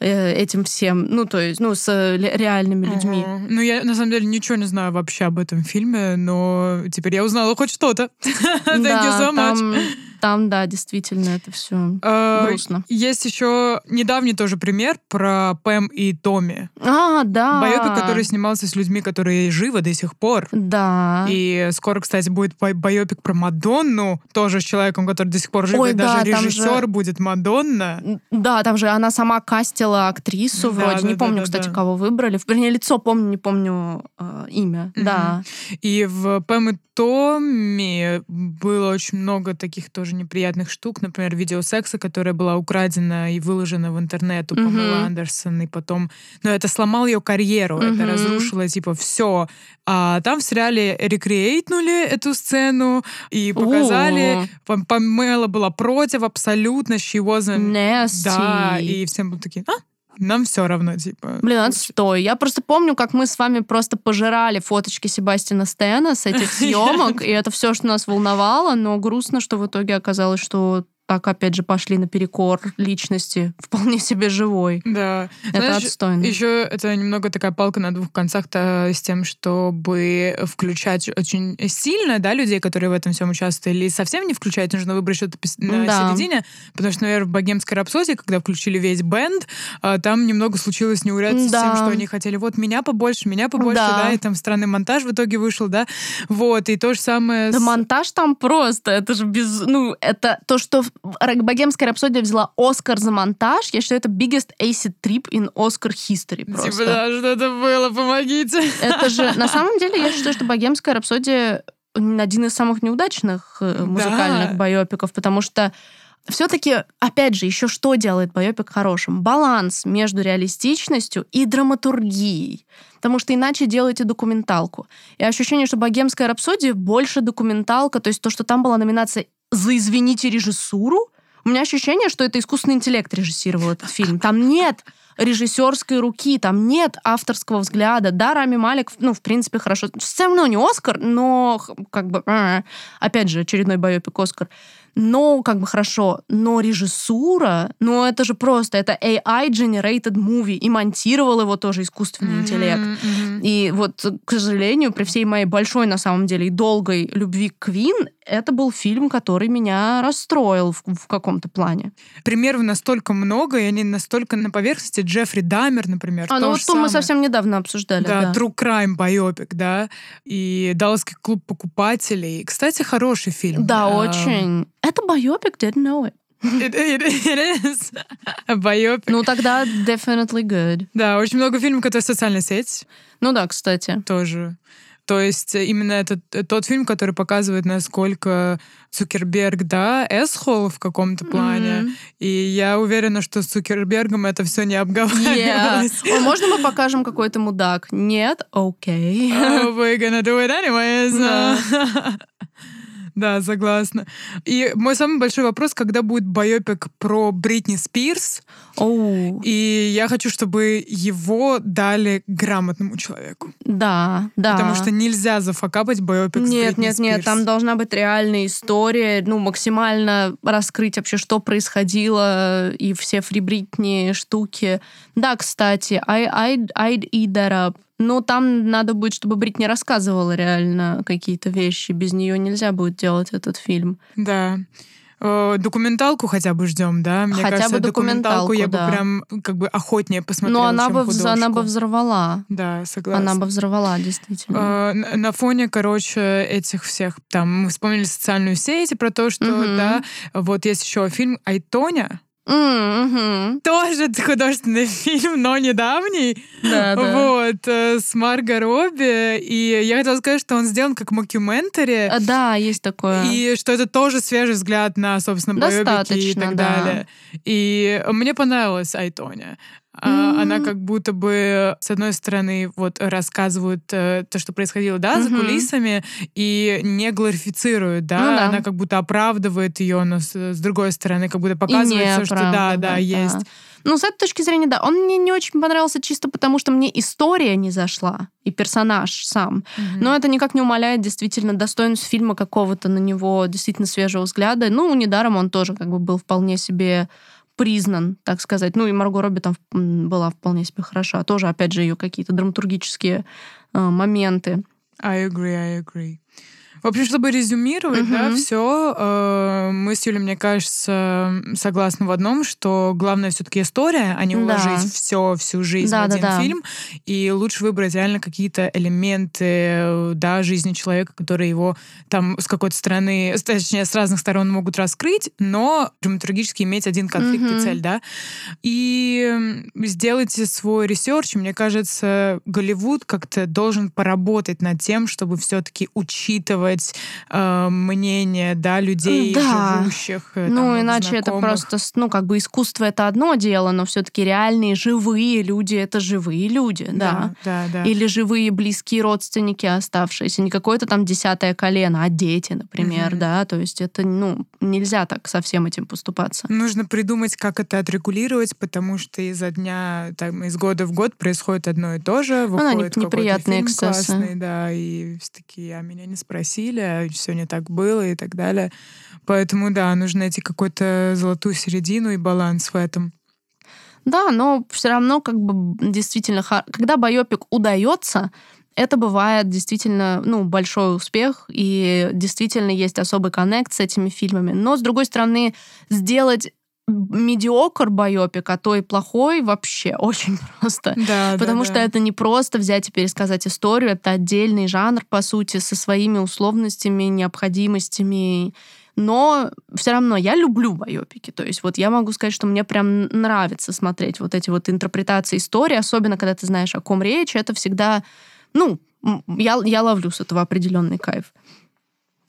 этим всем, ну, то есть, ну, с реальными людьми. Uh-huh. Ну, я, на самом деле, ничего не знаю вообще об этом фильме, но теперь я узнала хоть что-то. Thank да, you so much. Там там, да, действительно, это все а, грустно. Есть еще недавний тоже пример про Пэм и Томми. А, да. Байопик, который снимался с людьми, которые живы до сих пор. Да. И скоро, кстати, будет байопик про Мадонну, тоже с человеком, который до сих пор жив. Ой, и да, даже режиссер же... будет Мадонна. Да, там же она сама кастила актрису да, вроде. Да, не да, помню, да, кстати, да. кого выбрали. Вернее, лицо помню, не помню э, имя. Mm-hmm. Да. И в Пэм и Томми было очень много таких тоже неприятных штук, например, видео секса, которая была украдена и выложена в интернет у mm-hmm. Памела Андерсон, и потом... Но это сломал ее карьеру, mm-hmm. это разрушило, типа, все. А там в сериале рекреейтнули эту сцену и показали. Памела была против абсолютно, she wasn't... Nasty. Да, и всем были такие, а, нам все равно, типа. Блин, отстой. Я просто помню, как мы с вами просто пожирали фоточки Себастьяна Стена с этих съемок, и это все, что нас волновало, но грустно, что в итоге оказалось, что так, опять же, пошли наперекор личности вполне себе живой. Да. Это Знаешь, отстойно. Еще это немного такая палка на двух концах-то с тем, чтобы включать очень сильно, да, людей, которые в этом всем участвовали, или совсем не включать, нужно выбрать что-то на да. середине, потому что, наверное, в «Богемской рапсодии», когда включили весь бенд, а, там немного случилось неурядица да. с тем, что они хотели, вот, меня побольше, меня побольше, да, да и там странный монтаж в итоге вышел, да, вот, и то же самое... Да с... монтаж там просто, это же без... Ну, это то, что Богемская рапсодия взяла Оскар за монтаж. Я считаю, это biggest acid trip in Oscar history типа, просто. Типа, да, что это было, помогите. Это же, на самом деле, я считаю, что Богемская рапсодия один из самых неудачных э, музыкальных да. байопиков, потому что все-таки, опять же, еще что делает байопик хорошим? Баланс между реалистичностью и драматургией. Потому что иначе делаете документалку. И ощущение, что «Богемская рапсодия» больше документалка, то есть то, что там была номинация за, извините, режиссуру. У меня ощущение, что это искусственный интеллект режиссировал этот фильм. Там нет режиссерской руки, там нет авторского взгляда. Да, Рами Малик, ну, в принципе, хорошо. Все равно не Оскар, но как бы, э, опять же, очередной байопик Оскар но как бы хорошо, но режиссура, ну это же просто, это AI-generated movie, и монтировал его тоже искусственный mm-hmm, интеллект. Mm-hmm. И вот, к сожалению, при всей моей большой, на самом деле, и долгой любви к Квин, это был фильм, который меня расстроил в, в каком-то плане. Примеров настолько много, и они настолько на поверхности. Джеффри Дамер, например. А, ну вот то мы совсем недавно обсуждали. Да, да. True Crime байопик, да. И Далласский клуб покупателей. Кстати, хороший фильм. Да, а, очень. Это байопик, didn't know it. It, it, it is a biopic. Ну, тогда definitely good. Да, очень много фильмов, которые социальная сеть. Ну да, кстати. Тоже. То есть именно это тот фильм, который показывает, насколько Цукерберг, да, asshole в каком-то плане. Mm-hmm. И я уверена, что с Цукербергом это все не обговаривалось. Yeah. О, можно мы покажем какой-то мудак? Нет? Okay. Okay. Oh, we're gonna do it anyways. Yeah. Да, согласна. И мой самый большой вопрос, когда будет байопик про Бритни Спирс. Oh. И я хочу, чтобы его дали грамотному человеку. Да, да. Потому что нельзя зафакапать байопик нет, с Бритни Нет, нет, нет, там должна быть реальная история, ну, максимально раскрыть вообще, что происходило, и все Free Britney штуки. Да, кстати, I, I'd, I'd eat that up. Но там надо будет, чтобы Бритни рассказывала реально какие-то вещи. Без нее нельзя будет делать этот фильм. Да. Э, документалку хотя бы ждем, да? Мне хотя кажется, бы документалку, я да. бы прям как бы охотнее посмотрела, Но она бы, художку. она бы взорвала. Да, согласна. Она бы взорвала, действительно. Э, на, фоне, короче, этих всех, там, мы вспомнили социальную сеть, про то, что, Мгм. да, вот есть еще фильм «I, Tonya», Мгм. тоже художественный фильм, но недавний. Да, да. Вот, э, с Марго Робби. И я хотела сказать, что он сделан как мокьюментари. А, Да, есть такое. И что это тоже свежий взгляд на, собственно, байопики и Достаточно, так да. далее. И мне понравилась I, Tonya. А, Она как будто бы, с одной стороны, вот рассказывает э, то, что происходило, да, за Мгм. кулисами, и не глорифицирует, да, Ну да. она как будто оправдывает ее, но с, с другой стороны, как будто показывает все, что да, да, есть. Ну, с этой точки зрения, да. Он мне не очень понравился чисто потому, что мне история не зашла, и персонаж сам. Мгм. Но это никак не умаляет действительно достоинств фильма какого-то на него действительно свежего взгляда. Ну, недаром он тоже как бы был вполне себе признан, так сказать. Ну, и Марго Робби там была вполне себе хороша. Тоже, опять же, ее какие-то драматургические э, моменты. I agree, I agree. В общем, чтобы резюмировать, да, Мгм. все, мы с Юлей, мне кажется, согласны в одном, что главное все-таки история, а не Да. уложить все, всю жизнь Да, в да, один да. фильм. И лучше выбрать реально какие-то элементы, э, да, жизни человека, которые его там с какой-то стороны, точнее, с разных сторон могут раскрыть, но драматургически иметь один конфликт и Мгм. цель, да. И сделайте свой research. Мне кажется, Голливуд как-то должен поработать над тем, чтобы все-таки учитывать э, мнение, да, людей, Да. живущих. э, ну, там, иначе это знакомых. просто, с- ну, как бы искусство это одно дело, но все-таки реальные живые люди это живые люди, да. Да, да, да. Или живые близкие родственники оставшиеся, не какое-то там десятое колено, а дети, например, Мгм. да, то есть это, ну, нельзя так со всем этим поступаться. Нужно придумать, как это отрегулировать, потому что изо дня, там, из года в год происходит одно и то же. Ну да, Выходит не- какой-то неприятные фильм эксцессы. классный, да, и все такие, а меня не спросили, а все не так было и так далее. Поэтому, да, нужно найти какую-то золотую середину и баланс в этом. Да, но все равно как бы действительно, когда байопик удается, это бывает действительно ну, большой успех, и действительно есть особый коннект с этими фильмами. Но, с другой стороны, сделать mediocre байопик, а то и плохой вообще очень просто. Да, Потому да, что да. это не просто взять и пересказать историю, это отдельный жанр, по сути, со своими условностями, необходимостями. Но все равно я люблю байопики. То есть вот я могу сказать, что мне прям нравится смотреть вот эти вот интерпретации истории, особенно когда ты знаешь, о ком речь. Это всегда, ну, я, я ловлю с этого определенный кайф.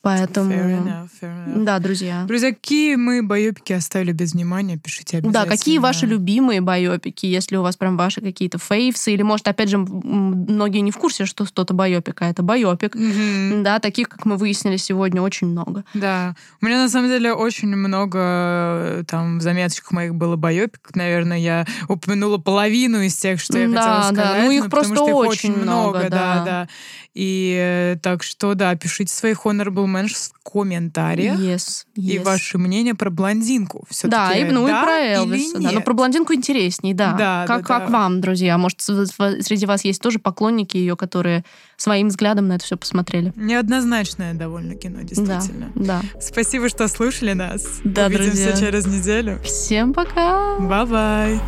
Поэтому... Fair enough, fair enough. Да, друзья. Друзья, какие мы байопики оставили без внимания, пишите обязательно. Да, какие ваши любимые байопики, если у вас прям ваши какие-то faves ы, или, может, опять же, многие не в курсе, что что-то байопик, а это байопик. Мгм. Да, таких, как мы выяснили сегодня, очень много. Да. У меня на самом деле очень много э, там в заметочках моих было байопик. Наверное, я упомянула половину из тех, что я Да, хотела да. сказать. Ну, их ну, потому просто что их очень много, да, да. да. И э, так что, да, пишите свои honorable mentions в комментариях. Yes, И yes. ваше мнение про блондинку. Все Да, и, ну и про Элвиса. Да, но про блондинку интересней, да. Да, как, да, как да. вам, друзья? Может, среди вас есть тоже поклонники ее, которые своим взглядом на это все посмотрели? Неоднозначное довольно кино, действительно. Да, да. Спасибо, что слушали нас. Да, Увидимся друзья. через неделю. Всем пока! Bye-bye.